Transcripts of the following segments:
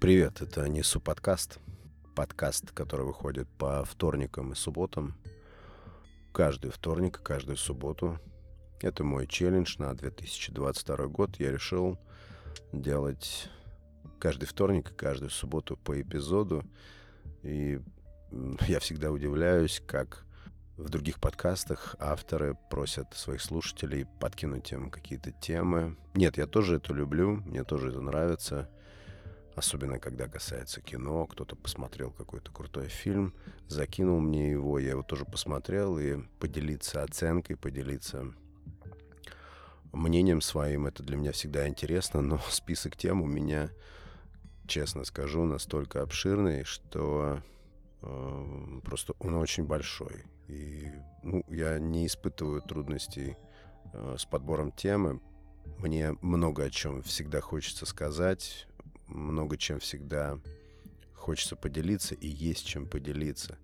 Привет, это Несу подкаст. Подкаст, который выходит по вторникам и субботам. Каждый вторник, каждую субботу. Это мой челлендж на 2022 год. Я решил делать каждый вторник и каждую субботу по эпизоду. И я всегда удивляюсь, как в других подкастах авторы просят своих слушателей подкинуть им какие-то темы. Нет, я тоже это люблю, мне тоже это нравится. Особенно, когда касается кино. Кто-то посмотрел какой-то крутой фильм, закинул мне его, я его тоже посмотрел, и поделиться оценкой, поделиться мнением своим, это для меня всегда интересно, но список тем у меня, честно скажу, настолько обширный, что э, просто он очень большой. И ну, я не испытываю трудностей э, с подбором темы. Мне много о чем всегда хочется сказать, много чем всегда хочется поделиться, и есть чем поделиться.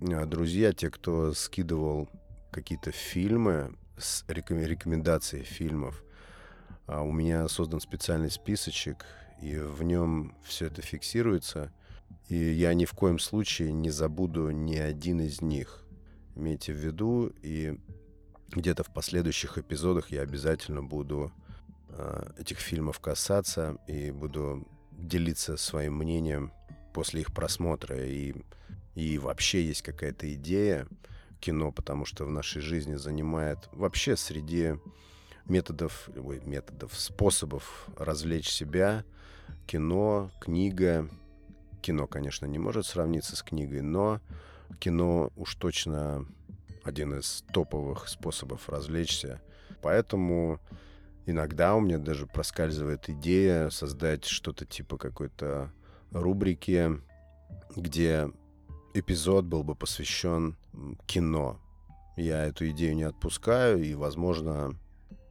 А, друзья, те, кто скидывал какие-то фильмы с рекомендацией фильмов, а, у меня создан специальный списочек, и в нем все это фиксируется. И я ни в коем случае не забуду ни один из них. Имейте в виду, и где-то в последующих эпизодах я обязательно буду э, этих фильмов касаться и буду делиться своим мнением после их просмотра. И, и вообще есть какая-то идея кино, потому что в нашей жизни занимает вообще среди методов, ой, методов, способов развлечь себя, кино, книга. Кино, конечно, не может сравниться с книгой, но кино уж точно один из топовых способов развлечься. Поэтому иногда у меня даже проскальзывает идея создать что-то типа какой-то рубрики, где эпизод был бы посвящен кино. Я эту идею не отпускаю, и, возможно,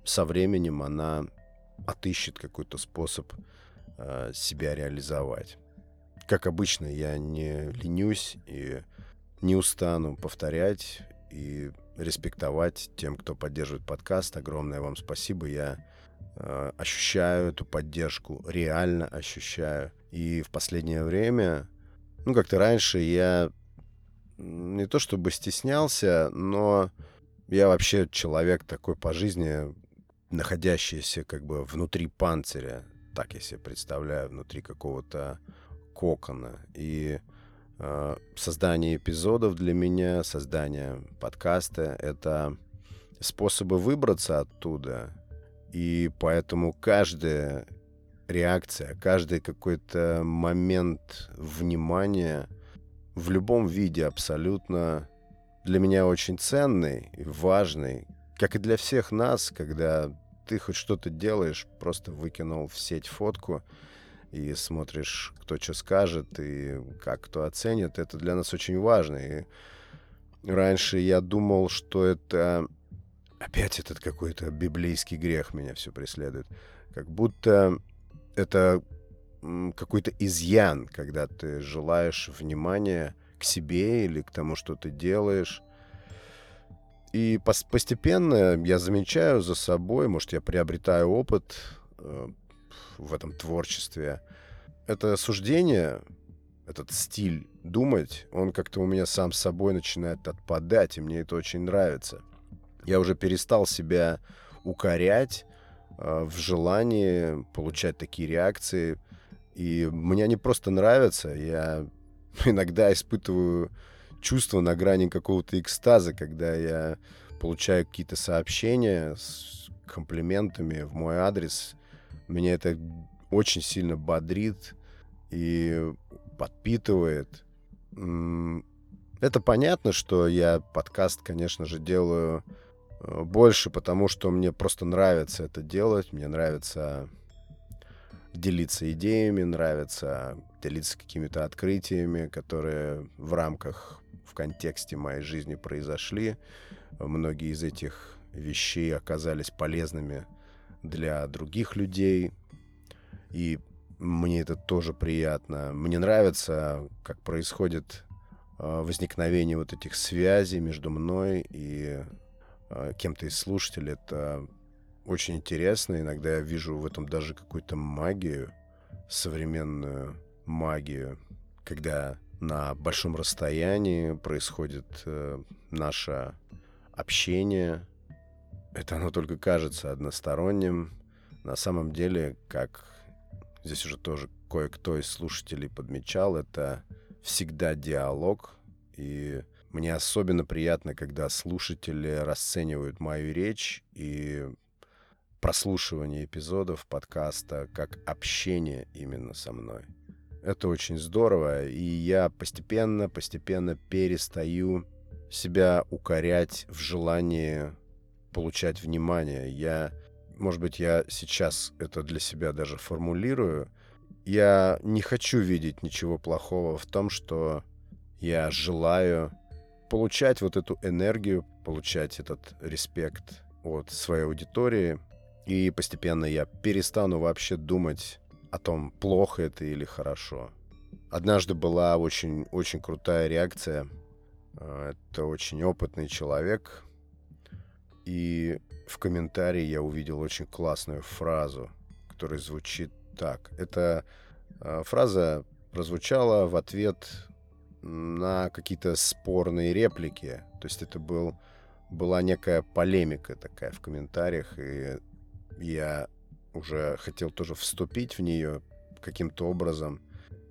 со временем она отыщет какой-то способ э, себя реализовать. Как обычно, я не ленюсь и не устану повторять и респектовать тем, кто поддерживает подкаст. Огромное вам спасибо. Я э, ощущаю эту поддержку, реально ощущаю. И в последнее время, ну, как-то раньше я не то чтобы стеснялся, но я вообще человек такой по жизни, находящийся как бы внутри панциря, так я себе представляю, внутри какого-то кокона. И создание эпизодов для меня, создание подкаста — это способы выбраться оттуда. И поэтому каждая реакция, каждый какой-то момент внимания в любом виде абсолютно для меня очень ценный и важный, как и для всех нас, когда ты хоть что-то делаешь, просто выкинул в сеть фотку — и смотришь, кто что скажет и как кто оценит. Это для нас очень важно. И раньше я думал, что это опять этот какой-то библейский грех меня все преследует. Как будто это какой-то изъян, когда ты желаешь внимания к себе или к тому, что ты делаешь. И постепенно я замечаю за собой, может, я приобретаю опыт, э, в этом творчестве. Это суждение, этот стиль думать, он как-то у меня сам собой начинает отпадать, и мне это очень нравится. Я уже перестал себя укорять э, в желании получать такие реакции. И мне они просто нравятся. Я иногда испытываю чувство на грани какого-то экстаза, когда я получаю какие-то сообщения с комплиментами в мой адрес, меня это очень сильно бодрит и подпитывает. Это понятно, что я подкаст, конечно же, делаю э, больше, потому что мне просто нравится это делать. Мне нравится делиться идеями, нравится делиться какими-то открытиями, которые в рамках, в контексте моей жизни произошли. Многие из этих вещей оказались полезными для других людей. И мне это тоже приятно. Мне нравится, как происходит а, возникновение вот этих связей между мной и а, кем-то из слушателей. Это очень интересно. Иногда я вижу в этом даже какую-то магию современную. магию, когда на большом расстоянии происходит э, наше общение. Это оно только кажется односторонним. На самом деле, как здесь уже тоже кое-кто из слушателей подмечал, это всегда диалог. И мне особенно приятно, когда слушатели расценивают мою речь и прослушивание эпизодов подкаста как общение именно со мной. Это очень здорово, и я постепенно, постепенно перестаю себя укорять в желании получать внимание. Я, может быть, я сейчас это для себя даже формулирую. Я не хочу видеть ничего плохого в том, что я желаю получать вот эту энергию, получать этот респект от своей аудитории. И постепенно я перестану вообще думать о том, плохо это или хорошо. Однажды была очень, очень крутая реакция. А, это очень опытный человек. И в комментарии я увидел очень классную фразу, которая звучит так. Эта а, фраза прозвучала в ответ на какие-то спорные реплики. То есть это был, была некая полемика такая в комментариях, и я уже хотел тоже вступить в нее каким-то образом.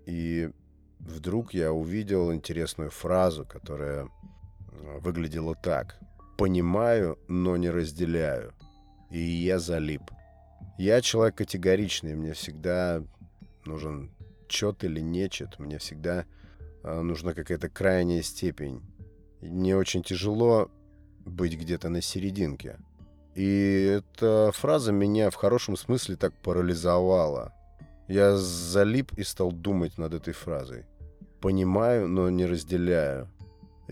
И вдруг я увидел интересную фразу, которая э, выглядела так. «Понимаю, но не разделяю». И я залип. Я человек категоричный, мне всегда нужен чет или нечет, мне всегда э, нужна какая-то крайняя степень. мне очень тяжело быть где-то на серединке. И эта фраза меня в хорошем смысле так парализовала. Я залип и стал думать над этой фразой. Понимаю, но не разделяю.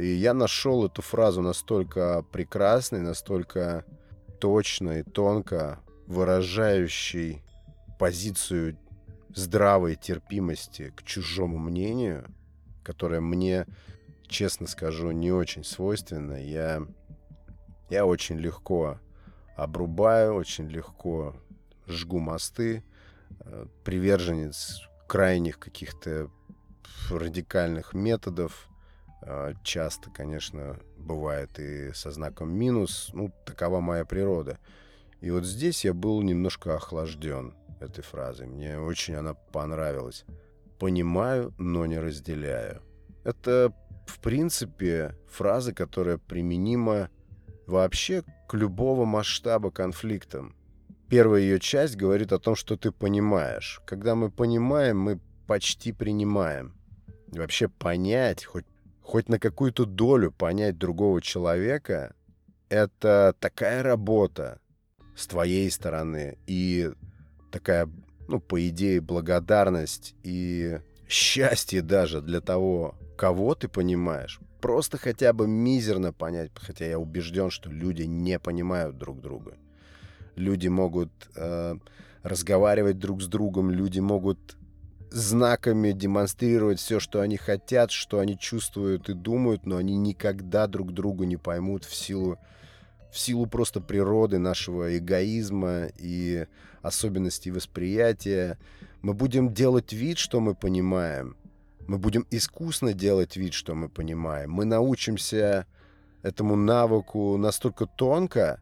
И я нашел эту фразу настолько прекрасной, настолько точно и тонко выражающей позицию здравой терпимости к чужому мнению, которое мне, честно скажу, не очень свойственно. Я, я очень легко обрубаю очень легко, жгу мосты, э, приверженец крайних каких-то радикальных методов. Э, часто, конечно, бывает и со знаком минус. Ну, такова моя природа. И вот здесь я был немножко охлажден этой фразой. Мне очень она понравилась. Понимаю, но не разделяю. Это, в принципе, фраза, которая применима вообще к любого масштаба конфликтам. Первая ее часть говорит о том, что ты понимаешь. Когда мы понимаем, мы почти принимаем. И вообще понять, хоть, хоть на какую-то долю понять другого человека, это такая работа с твоей стороны и такая, ну, по идее, благодарность и счастье даже для того, кого ты понимаешь, просто хотя бы мизерно понять, хотя я убежден, что люди не понимают друг друга. Люди могут э, разговаривать друг с другом, люди могут знаками демонстрировать все, что они хотят, что они чувствуют и думают, но они никогда друг другу не поймут в силу, в силу просто природы нашего эгоизма и особенностей восприятия. Мы будем делать вид, что мы понимаем, мы будем искусно делать вид, что мы понимаем. Мы научимся этому навыку настолько тонко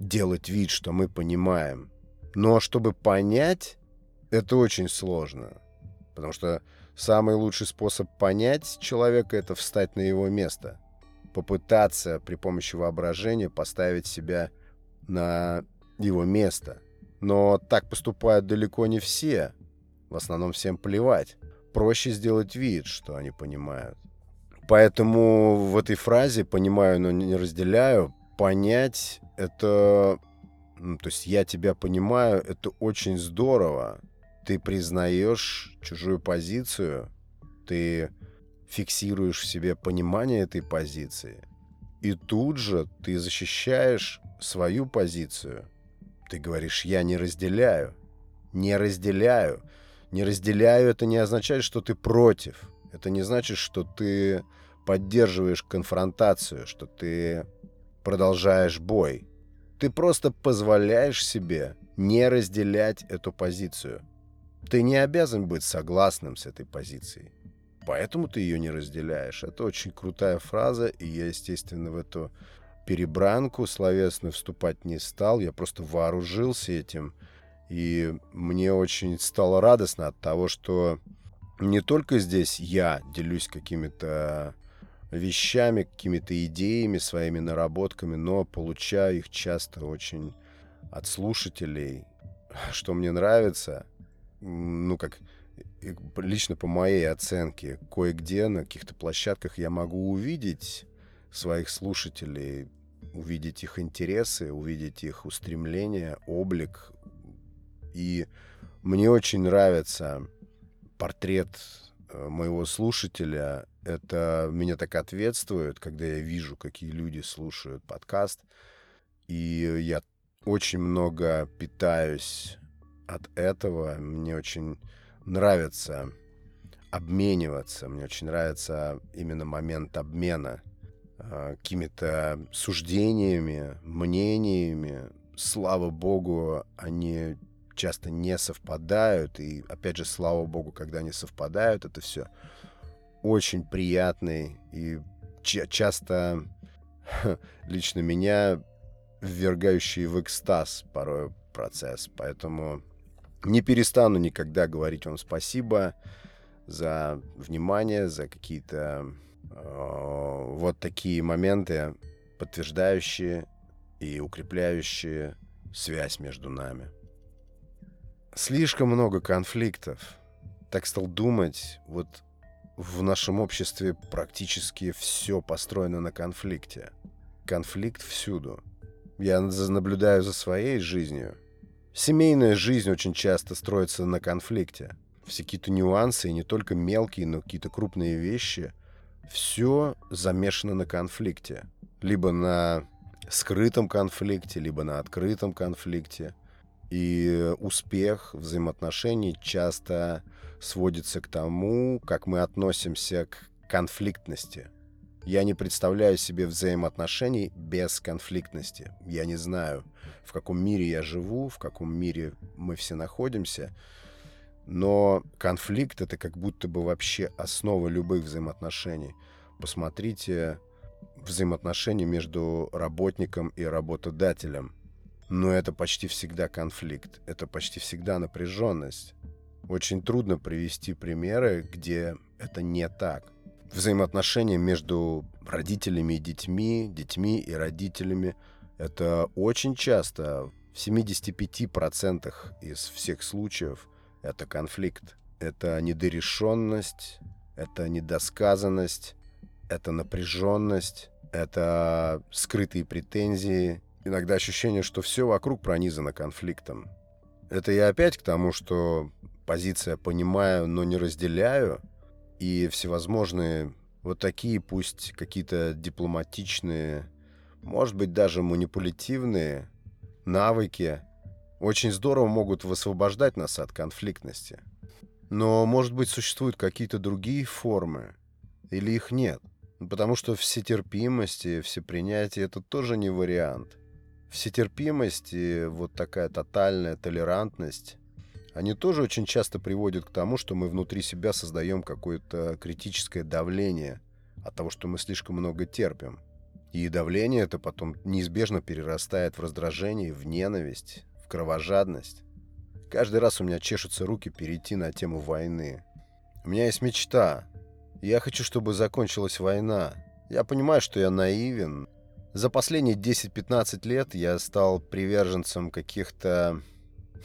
делать вид, что мы понимаем. Но чтобы понять, это очень сложно. Потому что самый лучший способ понять человека — это встать на его место. Попытаться при помощи воображения поставить себя на его место. Но так поступают далеко не все. В основном всем плевать проще сделать вид, что они понимают. Поэтому в этой фразе «понимаю, но не разделяю» понять это... Ну, то есть я тебя понимаю, это очень здорово. Ты признаешь чужую позицию, ты фиксируешь в себе понимание этой позиции, и тут же ты защищаешь свою позицию. Ты говоришь «я не разделяю». Не разделяю. Не разделяю, это не означает, что ты против. Это не значит, что ты поддерживаешь конфронтацию, что ты продолжаешь бой. Ты просто позволяешь себе не разделять эту позицию. Ты не обязан быть согласным с этой позицией. Поэтому ты ее не разделяешь. Это очень крутая фраза, и я, естественно, в эту перебранку словесную вступать не стал. Я просто вооружился этим. И мне очень стало радостно от того, что не только здесь я делюсь какими-то вещами, какими-то идеями, своими наработками, но получаю их часто очень от слушателей. Что мне нравится, ну, как лично по моей оценке, кое-где на каких-то площадках я могу увидеть своих слушателей, увидеть их интересы, увидеть их устремления, облик. И мне очень нравится портрет э, моего слушателя. Это меня так ответствует, когда я вижу, какие люди слушают подкаст. И я очень много питаюсь от этого. Мне очень нравится обмениваться. Мне очень нравится именно момент обмена э, какими-то суждениями, мнениями. Слава богу, они часто не совпадают. И опять же, слава богу, когда они совпадают, это все очень приятный и часто лично меня ввергающий в экстаз порой процесс. Поэтому не перестану никогда говорить вам спасибо за внимание, за какие-то э, вот такие моменты, подтверждающие и укрепляющие связь между нами. Слишком много конфликтов. Так стал думать, вот в нашем обществе практически все построено на конфликте. Конфликт всюду. Я наблюдаю за своей жизнью. Семейная жизнь очень часто строится на конфликте. Все какие-то нюансы, и не только мелкие, но какие-то крупные вещи. Все замешано на конфликте. Либо на скрытом конфликте, либо на открытом конфликте. И успех взаимоотношений часто сводится к тому, как мы относимся к конфликтности – я не представляю себе взаимоотношений без конфликтности. Я не знаю, в каком мире я живу, в каком мире мы все находимся. Но конфликт — это как будто бы вообще основа любых взаимоотношений. Посмотрите взаимоотношения между работником и работодателем. Но это почти всегда конфликт, это почти всегда напряженность. Очень трудно привести примеры, где это не так взаимоотношения между родителями и детьми, детьми и родителями. Это очень часто, в 75% из всех случаев, это конфликт. Это недорешенность, это недосказанность, это напряженность, это скрытые претензии, иногда ощущение, что все вокруг пронизано конфликтом. Это я опять к тому, что позиция «понимаю, но не разделяю» и всевозможные вот такие, пусть какие-то дипломатичные, может быть, даже манипулятивные навыки очень здорово могут высвобождать нас от конфликтности. Но, может быть, существуют какие-то другие формы, или их нет. Потому что всетерпимость и всепринятие — это тоже не вариант. Всетерпимость и вот такая тотальная толерантность они тоже очень часто приводят к тому, что мы внутри себя создаем какое-то критическое давление от того, что мы слишком много терпим. И давление это потом неизбежно перерастает в раздражение, в ненависть, в кровожадность. Каждый раз у меня чешутся руки перейти на тему войны. У меня есть мечта. Я хочу, чтобы закончилась война. Я понимаю, что я наивен. За последние 10-15 лет я стал приверженцем каких-то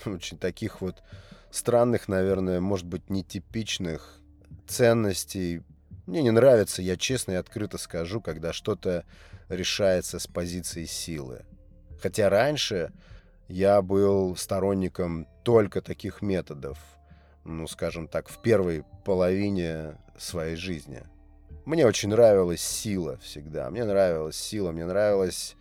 очень таких вот странных, наверное, может быть, нетипичных ценностей. Мне не нравится, я честно и открыто скажу, когда что-то решается с позиции силы. Хотя раньше я был сторонником только таких методов, ну, скажем так, в первой половине своей жизни. Мне очень нравилась сила всегда. Мне нравилась сила, мне нравилось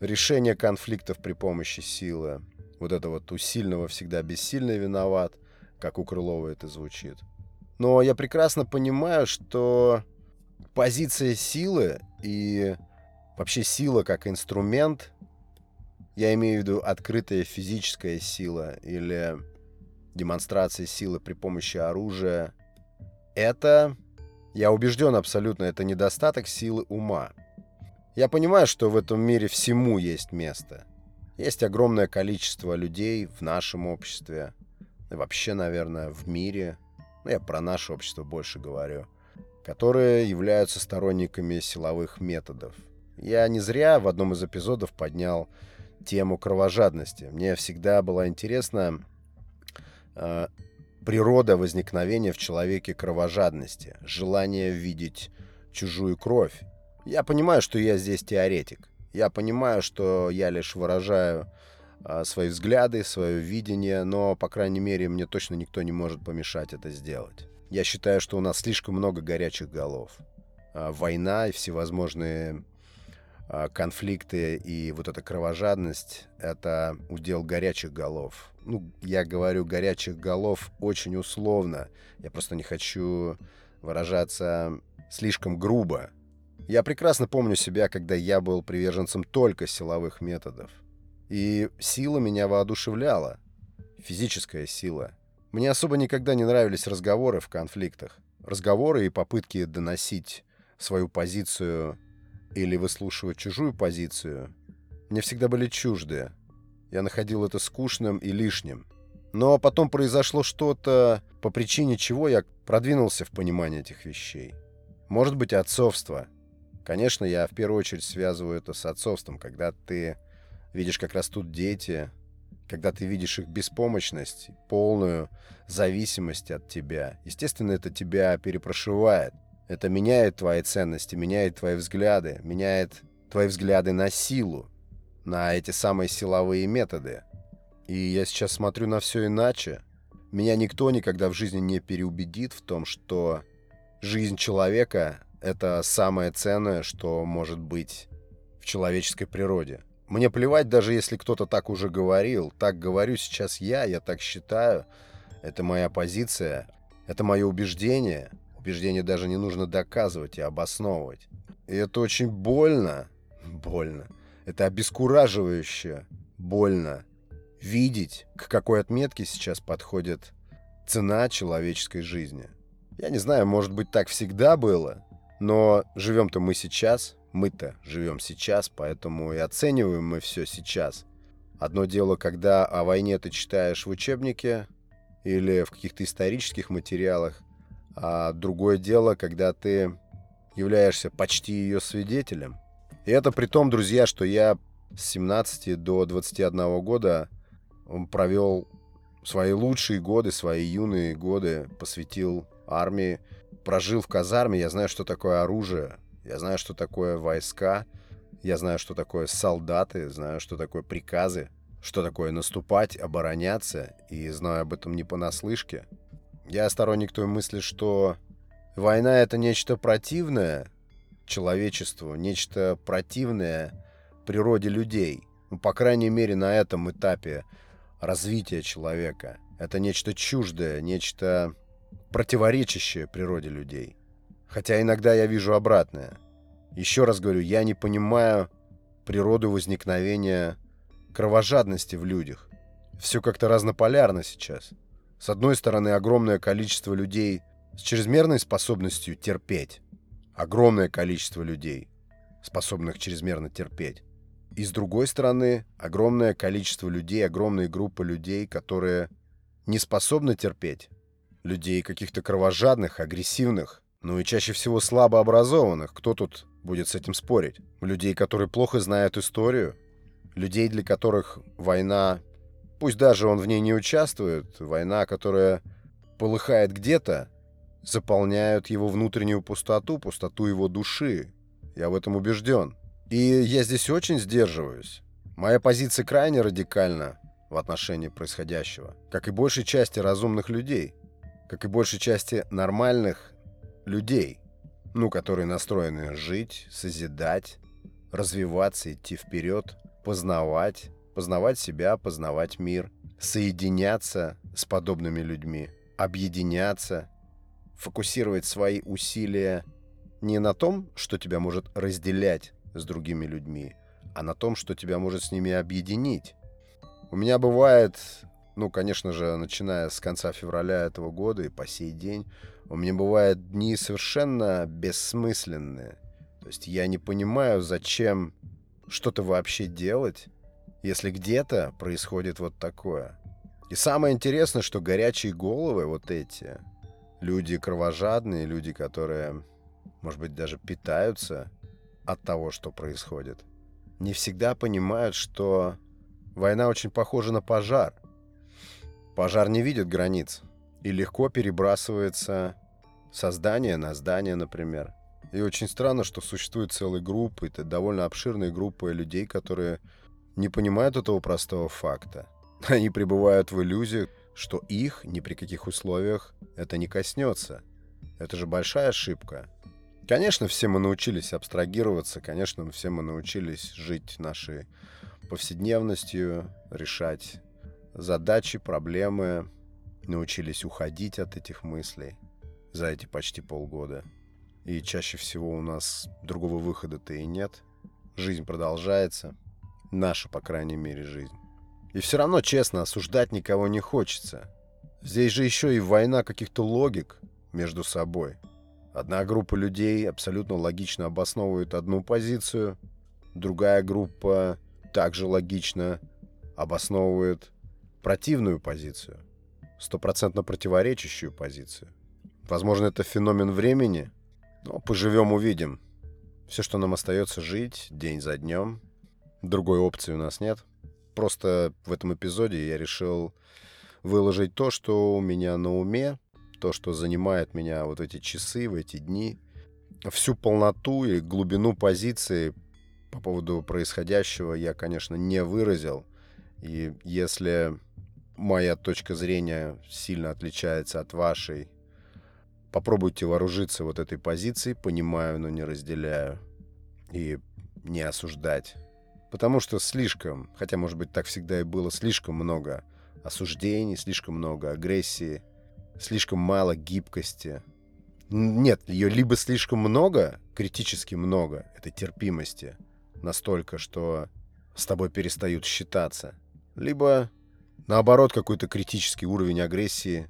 решение конфликтов при помощи силы вот это вот у сильного всегда бессильный виноват, как у Крылова это звучит. Но я прекрасно понимаю, что позиция силы и вообще сила как инструмент, я имею в виду открытая физическая сила или демонстрации силы при помощи оружия, это, я убежден абсолютно, это недостаток силы ума. Я понимаю, что в этом мире всему есть место. Есть огромное количество людей в нашем обществе, и вообще, наверное, в мире, ну, я про наше общество больше говорю, которые являются сторонниками силовых методов. Я не зря в одном из эпизодов поднял тему кровожадности. Мне всегда была интересна э, природа возникновения в человеке кровожадности, желание видеть чужую кровь. Я понимаю, что я здесь теоретик. Я понимаю, что я лишь выражаю э, свои взгляды, свое видение, но, по крайней мере, мне точно никто не может помешать это сделать. Я считаю, что у нас слишком много горячих голов. Э, война и всевозможные а, конфликты и вот эта кровожадность — это удел горячих голов. Ну, я говорю горячих голов очень условно. Я просто не хочу выражаться слишком грубо. Я прекрасно помню себя, когда я был приверженцем только силовых методов. И сила меня воодушевляла. Физическая сила. Мне особо никогда не нравились разговоры в конфликтах. Разговоры и попытки доносить свою позицию или выслушивать чужую позицию мне всегда были чужды. Я находил это скучным и лишним. Но потом произошло что-то, по причине чего я продвинулся в понимании этих вещей. Может быть, отцовство. Конечно, я в первую очередь связываю это с отцовством, когда ты видишь, как растут дети, когда ты видишь их беспомощность, полную зависимость от тебя. Естественно, это тебя перепрошивает. Это меняет твои ценности, меняет твои взгляды, меняет твои взгляды на силу, на эти самые силовые методы. И я сейчас смотрю на все иначе. Меня никто никогда в жизни не переубедит в том, что жизнь человека — это самое ценное, что может быть в человеческой природе. Мне плевать, даже если кто-то так уже говорил. Так говорю сейчас я, я так считаю. Это моя позиция, это мое убеждение — убеждение даже не нужно доказывать и обосновывать. И это очень больно. Больно. Это обескураживающе. Больно. Видеть, к какой отметке сейчас подходит цена человеческой жизни. Я не знаю, может быть, так всегда было, но живем-то мы сейчас, мы-то живем сейчас, поэтому и оцениваем мы все сейчас. Одно дело, когда о войне ты читаешь в учебнике или в каких-то исторических материалах, а другое дело, когда ты являешься почти ее свидетелем. И это при том, друзья, что я с 17 до 21 года провел свои лучшие годы, свои юные годы, посвятил армии, прожил в казарме, я знаю, что такое оружие, я знаю, что такое войска, я знаю, что такое солдаты, знаю, что такое приказы, что такое наступать, обороняться, и знаю об этом не понаслышке. Я сторонник той мысли, что война — это нечто противное человечеству, нечто противное природе людей. Ну, по крайней мере, на этом этапе развития человека. Это нечто чуждое, нечто противоречащее природе людей. Хотя иногда я вижу обратное. Еще раз говорю, я не понимаю природу возникновения кровожадности в людях. Все как-то разнополярно сейчас. С одной стороны, огромное количество людей с чрезмерной способностью терпеть. Огромное количество людей, способных чрезмерно терпеть. И с другой стороны, огромное количество людей, огромные группы людей, которые не способны терпеть. Людей каких-то кровожадных, агрессивных, ну и чаще всего слабо образованных. Кто тут будет с этим спорить? Людей, которые плохо знают историю. Людей, для которых война Пусть даже он в ней не участвует, война, которая полыхает где-то, заполняют его внутреннюю пустоту, пустоту его души. Я в этом убежден. И я здесь очень сдерживаюсь. Моя позиция крайне радикальна в отношении происходящего, как и большей части разумных людей, как и большей части нормальных людей, ну, которые настроены жить, созидать, развиваться, идти вперед, познавать, познавать себя, познавать мир, соединяться с подобными людьми, объединяться, фокусировать свои усилия не на том, что тебя может разделять с другими людьми, а на том, что тебя может с ними объединить. У меня бывает ну, конечно же, начиная с конца февраля этого года и по сей день, у меня бывают дни совершенно бессмысленные. То есть я не понимаю, зачем что-то вообще делать, если где-то происходит вот такое. И самое интересное, что горячие головы вот эти, люди кровожадные, люди, которые, может быть, даже питаются от того, что происходит, не всегда понимают, что война очень похожа на пожар. Пожар не видит границ и легко перебрасывается со здания на здание, например. И очень странно, что существует целые группы, это довольно обширные группы людей, которые не понимают этого простого факта. Они пребывают в иллюзии, что их ни при каких условиях это не коснется. Это же большая ошибка. Конечно, все мы научились абстрагироваться, конечно, все мы научились жить нашей повседневностью, решать задачи, проблемы, научились уходить от этих мыслей за эти почти полгода. И чаще всего у нас другого выхода-то и нет. Жизнь продолжается. Наша, по крайней мере, жизнь. И все равно, честно, осуждать никого не хочется. Здесь же еще и война каких-то логик между собой. Одна группа людей абсолютно логично обосновывает одну позицию, другая группа также логично обосновывает противную позицию, стопроцентно противоречащую позицию. Возможно, это феномен времени, но поживем увидим. Все, что нам остается, жить день за днем. Другой опции у нас нет. Просто в этом эпизоде я решил выложить то, что у меня на уме, то, что занимает меня вот эти часы, в эти дни, всю полноту и глубину позиции по поводу происходящего я, конечно, не выразил. И если моя точка зрения сильно отличается от вашей, попробуйте вооружиться вот этой позицией, понимаю, но не разделяю, и не осуждать. Потому что слишком, хотя, может быть, так всегда и было, слишком много осуждений, слишком много агрессии, слишком мало гибкости. Нет, ее либо слишком много, критически много, этой терпимости, настолько, что с тобой перестают считаться, либо, наоборот, какой-то критический уровень агрессии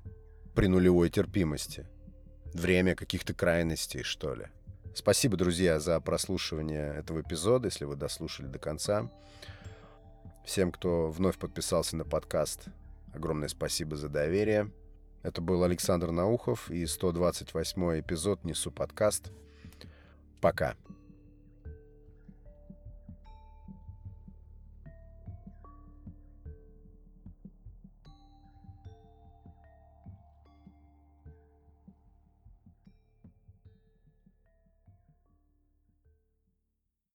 при нулевой терпимости. Время каких-то крайностей, что ли. Спасибо, друзья, за прослушивание этого эпизода, если вы дослушали до конца. Всем, кто вновь подписался на подкаст, Огромное спасибо за доверие. Это был Александр Наухов и 128 эпизод «Несу подкаст». Пока.